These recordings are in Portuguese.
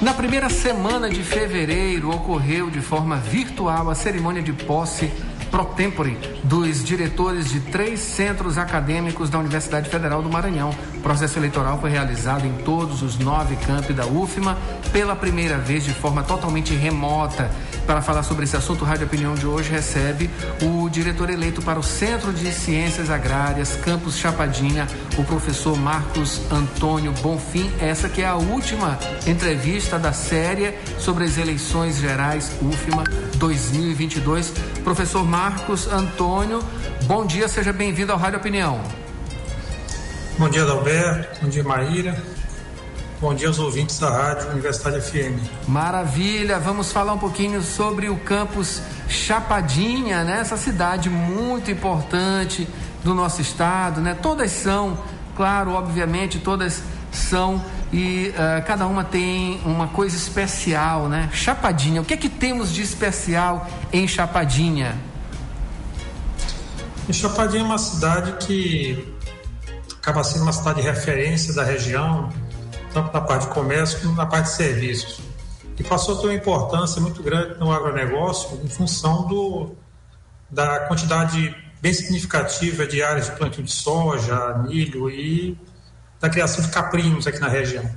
Na primeira semana de fevereiro ocorreu de forma virtual a cerimônia de posse pro tempore dos diretores de três centros acadêmicos da Universidade Federal do Maranhão. O processo eleitoral foi realizado em todos os nove campi da UFMA pela primeira vez de forma totalmente remota. Para falar sobre esse assunto, o Rádio Opinião de hoje recebe o diretor eleito para o Centro de Ciências Agrárias, Campus Chapadinha, o professor Marcos Antônio Bonfim. Essa que é a última entrevista da série sobre as eleições gerais UFMA 2022. Professor Marcos Antônio, bom dia, seja bem-vindo ao Rádio Opinião. Bom dia, Adalberto. Bom dia, Maíra. Bom dia aos ouvintes da Rádio Universidade FM. Maravilha, vamos falar um pouquinho sobre o campus Chapadinha, né? Essa cidade muito importante do nosso estado, né? Todas são, claro, obviamente, todas são e uh, cada uma tem uma coisa especial, né? Chapadinha, o que é que temos de especial em Chapadinha? Em Chapadinha é uma cidade que acaba sendo uma cidade de referência da região, tanto na parte de comércio como na parte de serviços. E passou a ter uma importância muito grande no agronegócio em função do, da quantidade bem significativa de áreas de plantio de soja, milho e da criação de caprinos aqui na região.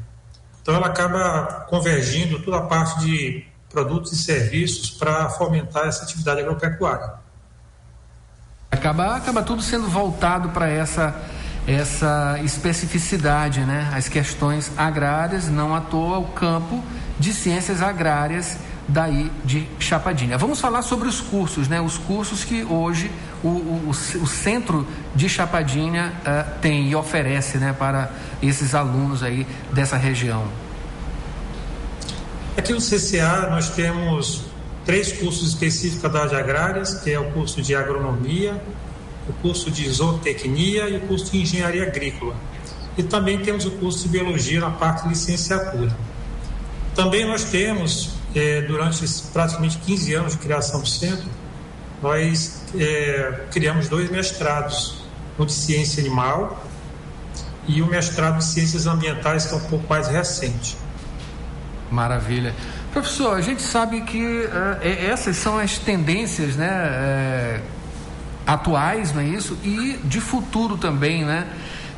Então ela acaba convergindo toda a parte de produtos e serviços para fomentar essa atividade agropecuária. Acaba, acaba tudo sendo voltado para essa essa especificidade, né? As questões agrárias, não à toa o campo de ciências agrárias daí de Chapadinha. Vamos falar sobre os cursos, né? Os cursos que hoje o, o, o centro de Chapadinha uh, tem e oferece, né, para esses alunos aí dessa região. Aqui no CCA nós temos três cursos específicos da área de agrárias, que é o curso de agronomia, o curso de zootecnia e o curso de engenharia agrícola. E também temos o curso de biologia na parte de licenciatura. Também nós temos, eh, durante praticamente 15 anos de criação do centro, nós é, criamos dois mestrados, um de ciência animal e o mestrado de ciências ambientais, que é um pouco mais recente. Maravilha. Professor, a gente sabe que uh, essas são as tendências né, uh, atuais, não é isso? E de futuro também, né?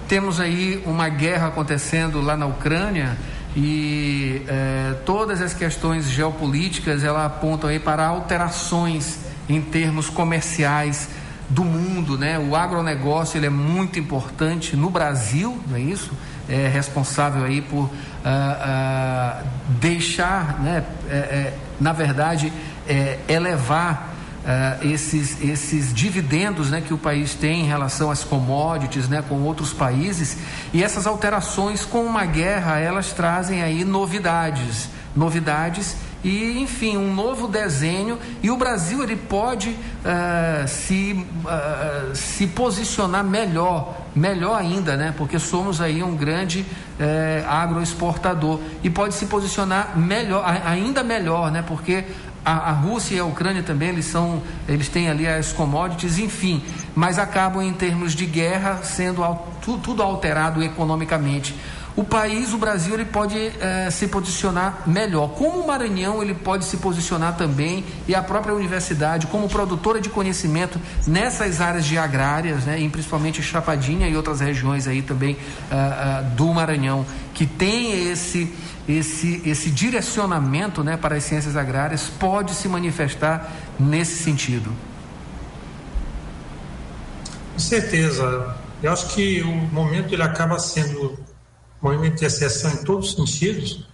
Temos aí uma guerra acontecendo lá na Ucrânia e uh, todas as questões geopolíticas ela apontam aí para alterações em termos comerciais do mundo, né? O agronegócio ele é muito importante no Brasil, não é isso? É responsável aí por uh, uh, deixar, né? É, é, na verdade, é, elevar Uh, esses, esses dividendos né, que o país tem em relação às commodities né, com outros países e essas alterações com uma guerra elas trazem aí novidades novidades e enfim um novo desenho e o Brasil ele pode uh, se uh, se posicionar melhor melhor ainda né porque somos aí um grande uh, agroexportador e pode se posicionar melhor ainda melhor né porque a, a, Rússia e a Ucrânia também eles são eles têm ali as commodities enfim mas acabam em termos de guerra sendo tudo alterado economicamente o país, o Brasil, ele pode é, se posicionar melhor. Como o Maranhão, ele pode se posicionar também e a própria universidade como produtora de conhecimento nessas áreas de agrárias, né, e principalmente Chapadinha e outras regiões aí também uh, uh, do Maranhão, que tem esse esse esse direcionamento, né, para as ciências agrárias, pode se manifestar nesse sentido. Com certeza. Eu acho que o momento ele acaba sendo movimento de em todos os sentidos,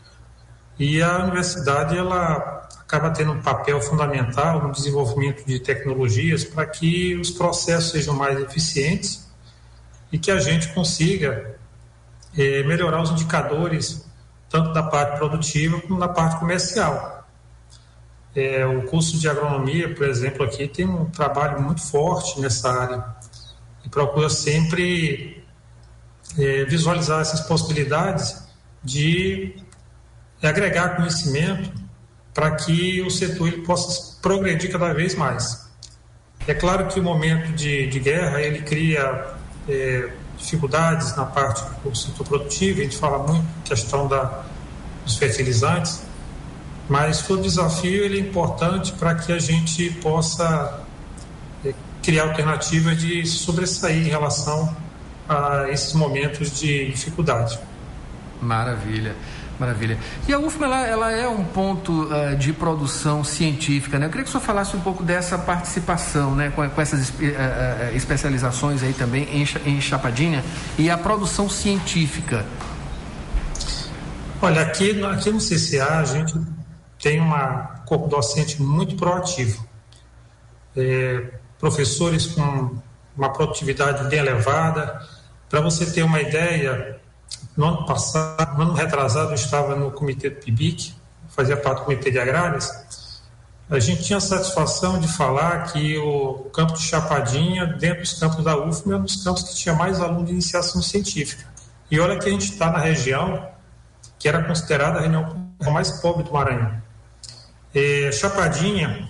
e a universidade ela acaba tendo um papel fundamental no desenvolvimento de tecnologias para que os processos sejam mais eficientes e que a gente consiga é, melhorar os indicadores tanto da parte produtiva como da parte comercial. É, o curso de agronomia, por exemplo, aqui tem um trabalho muito forte nessa área e procura sempre é, visualizar essas possibilidades de agregar conhecimento para que o setor ele possa progredir cada vez mais. É claro que o momento de, de guerra ele cria é, dificuldades na parte do setor produtivo, a gente fala muito questão da, dos fertilizantes, mas todo desafio ele é importante para que a gente possa é, criar alternativas de sobressair em relação a esses momentos de dificuldade. Maravilha. Maravilha. E a UFMA ela, ela é um ponto uh, de produção científica, né? Eu queria que o senhor falasse um pouco dessa participação, né? Com, com essas uh, uh, especializações aí também em, em Chapadinha e a produção científica. Olha, aqui, aqui no CCA a gente tem um corpo docente muito proativo. É, professores com uma produtividade bem elevada. Para você ter uma ideia, no ano passado, no ano retrasado, eu estava no comitê do PIBIC, fazia parte do comitê de agrárias. A gente tinha a satisfação de falar que o campo de Chapadinha, dentro dos campos da UFM, é um dos campos que tinha mais alunos de iniciação científica. E olha que a gente está na região que era considerada a região mais pobre do Maranhão. É, Chapadinha,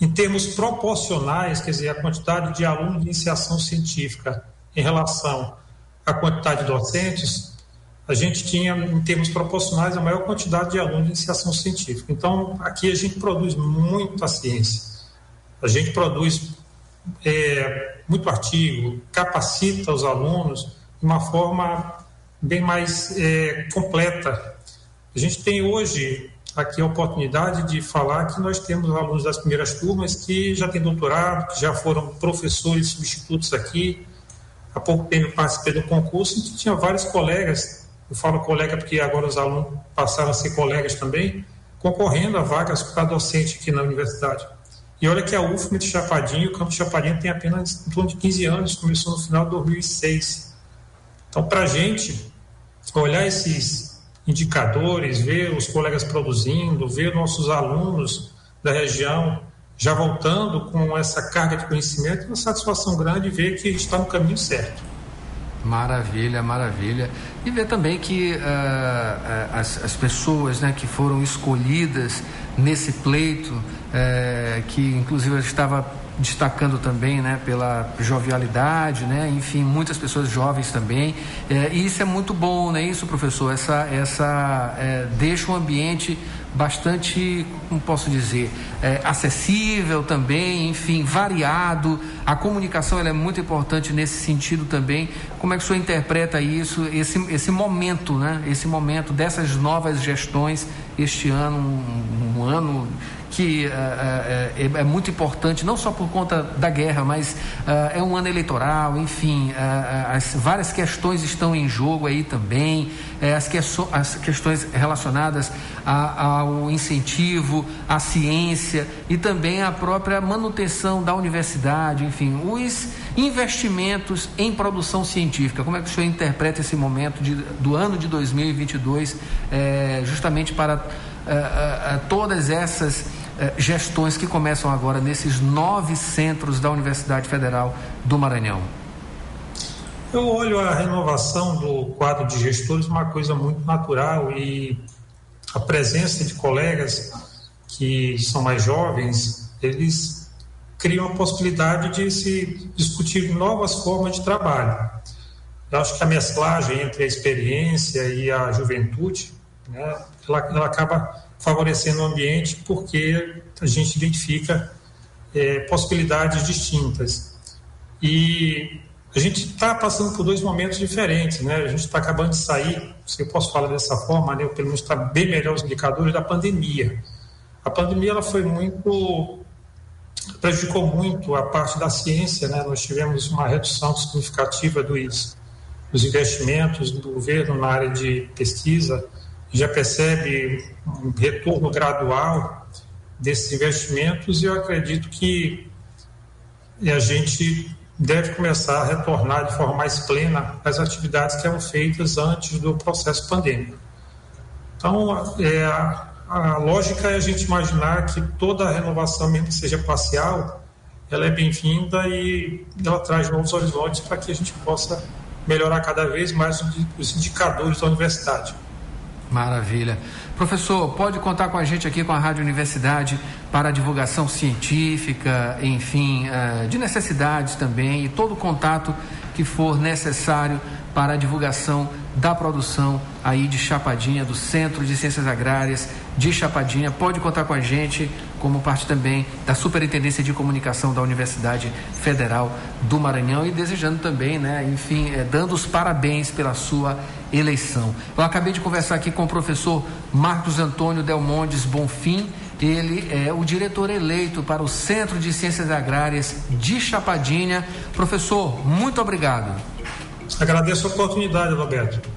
em termos proporcionais, quer dizer, a quantidade de alunos de iniciação científica em relação a quantidade de docentes, a gente tinha, em termos proporcionais, a maior quantidade de alunos de iniciação científica. Então, aqui a gente produz muita ciência. A gente produz é, muito artigo, capacita os alunos de uma forma bem mais é, completa. A gente tem hoje aqui a oportunidade de falar que nós temos alunos das primeiras turmas que já têm doutorado, que já foram professores substitutos aqui, há pouco tempo participei do concurso que tinha vários colegas, eu falo colega porque agora os alunos passaram a ser colegas também, concorrendo a vagas para docente aqui na universidade. E olha que a UFM de Chapadinho, o campo de Chapadinho tem apenas em torno de 15 anos, começou no final de 2006. Então, para a gente olhar esses indicadores, ver os colegas produzindo, ver nossos alunos da região já voltando com essa carga de conhecimento, uma satisfação grande ver que está no caminho certo. Maravilha, maravilha. E ver também que uh, as, as, pessoas né, que foram escolhidas nesse pleito, uh, que inclusive eu estava destacando também né, pela jovialidade, né, enfim, muitas pessoas jovens também. e isso é muito bom, né, isso, professor? Essa, essa deixa um ambiente bastante, como posso dizer, é, acessível também, enfim, variado. A comunicação é muito importante nesse sentido também. Como é que o senhor interpreta isso, esse, esse momento, né? Esse momento dessas novas gestões este ano, um, um ano que uh, é, é, muito importante, não só por conta da guerra, mas uh, é um ano eleitoral, enfim, as várias questões estão em jogo aí também, as, que, as, questões relacionadas a, ao incentivo, à ciência e também à própria manutenção da universidade, enfim, os investimentos em produção científica. Como é que o senhor interpreta esse momento de, do ano de 2022, justamente para todas essas eh, gestões que começam agora nesses nove centros da Universidade Federal do Maranhão? Eu olho a renovação do quadro de gestores uma coisa muito natural e a presença de colegas que são mais jovens, eles criam a possibilidade de se discutir novas formas de trabalho. Eu acho que a mesclagem entre a experiência e a juventude, né, ela, ela acaba favorecendo o ambiente, porque a gente identifica é, possibilidades distintas. E a gente está passando por dois momentos diferentes, né? A gente está acabando de sair, se eu posso falar dessa forma, né? Pelo menos está bem melhor os indicadores da pandemia. A pandemia ela foi muito prejudicou muito a parte da ciência, né? Nós tivemos uma redução significativa dos, dos investimentos do governo na área de pesquisa já percebe um retorno gradual desses investimentos e eu acredito que a gente deve começar a retornar de forma mais plena às atividades que eram feitas antes do processo pandêmico. Então, é, a, a lógica é a gente imaginar que toda a renovação, mesmo que seja parcial, ela é bem-vinda e ela traz novos horizontes para que a gente possa melhorar cada vez mais os indicadores da universidade. Maravilha. Professor, pode contar com a gente aqui com a Rádio Universidade para a divulgação científica, enfim, eh, de necessidades também e todo o contato que for necessário para a divulgação da produção aí de Chapadinha, do Centro de Ciências Agrárias de Chapadinha. Pode contar com a gente como parte também da Superintendência de Comunicação da Universidade Federal do Maranhão e desejando também, né, enfim, é, dando os parabéns pela sua eleição. Eu acabei de conversar aqui com o professor Marcos Antônio Delmondes Bonfim, ele é o diretor eleito para o Centro de Ciências Agrárias de Chapadinha. Professor, muito obrigado. Agradeço a oportunidade, Roberto.